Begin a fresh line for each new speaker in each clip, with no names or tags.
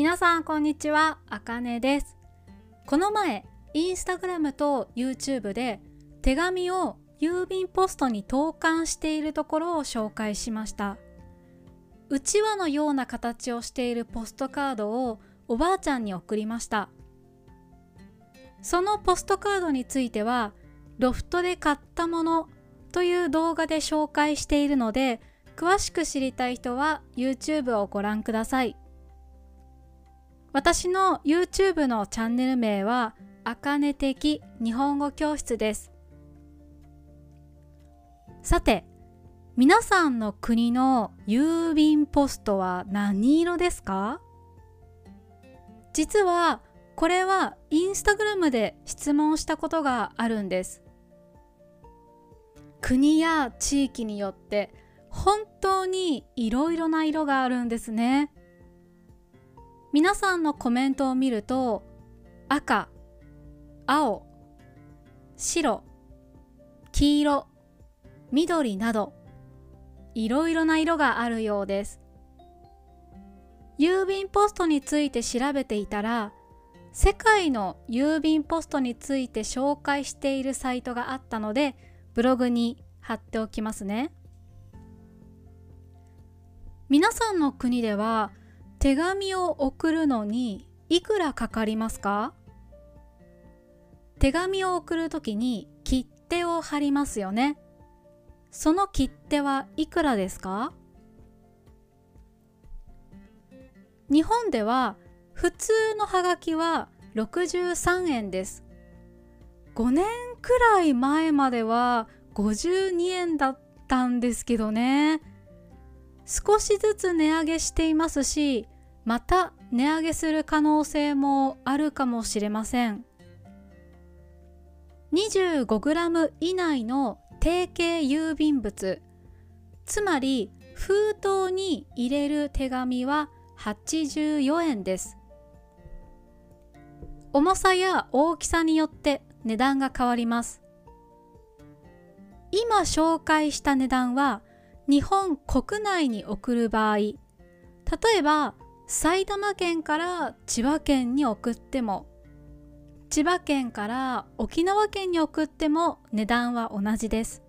皆さんこんにちは、あかねです。この前、インスタグラムと YouTube で手紙を郵便ポストに投函しているところを紹介しました。うちわのような形をしているポストカードをおばあちゃんに送りました。そのポストカードについては、ロフトで買ったものという動画で紹介しているので、詳しく知りたい人は YouTube をご覧ください。私の YouTube のチャンネル名は、あかね的日本語教室です。さて、皆さんの国の郵便ポストは何色ですか？実はこれはインスタグラムで質問したことがあるんです。国や地域によって本当にいろいろな色があるんですね。皆さんのコメントを見ると赤、青、白、黄色、緑などいろいろな色があるようです。郵便ポストについて調べていたら世界の郵便ポストについて紹介しているサイトがあったのでブログに貼っておきますね。皆さんの国では手紙を送るのにいくらかかりますか？手紙を送るときに切手を貼りますよね。その切手はいくらですか？日本では普通のハガキは63円です。5年くらい前までは52円だったんですけどね。少しずつ値上げしていますし、また値上げする可能性もあるかもしれません。25g 以内の定型郵便物、つまり封筒に入れる手紙は84円です。重さや大きさによって値段が変わります。今紹介した値段は日本国内に送る場合、例えば埼玉県から千葉県に送っても、千葉県から沖縄県に送っても値段は同じです。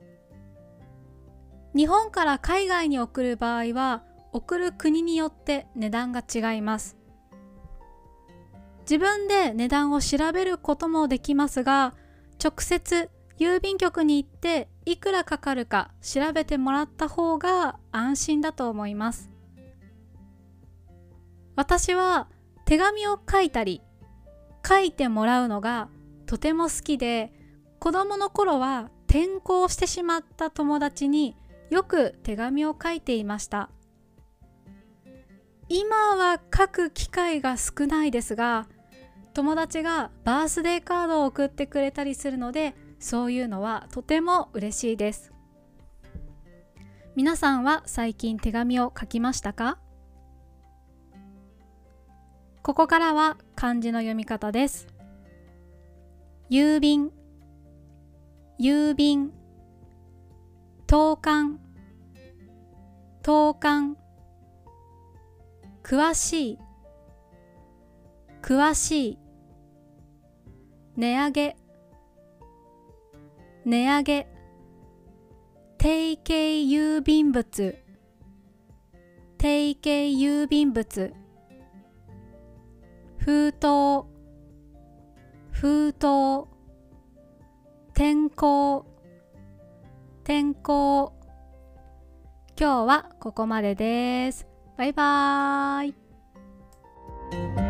日本から海外に送る場合は送る国によって値段が違います。自分で値段を調べることもできますが、直接郵便局に行っていくらかかるか調べてもらった方が安心だと思います。私は手紙を書いたり書いてもらうのがとても好きで子供の頃は転校してしまった友達によく手紙を書いていました。今は書く機会が少ないですが友達がバースデーカードを送ってくれたりするのでそういうのはとても嬉しいです。皆さんは最近手紙を書きましたか？ここからは漢字の読み方です。郵便郵便投函投函詳しい詳しい値上げ。値上げ。定型郵便物。定型郵便物。封筒。封筒。天候。天候。今日はここまでです。バイバーイ。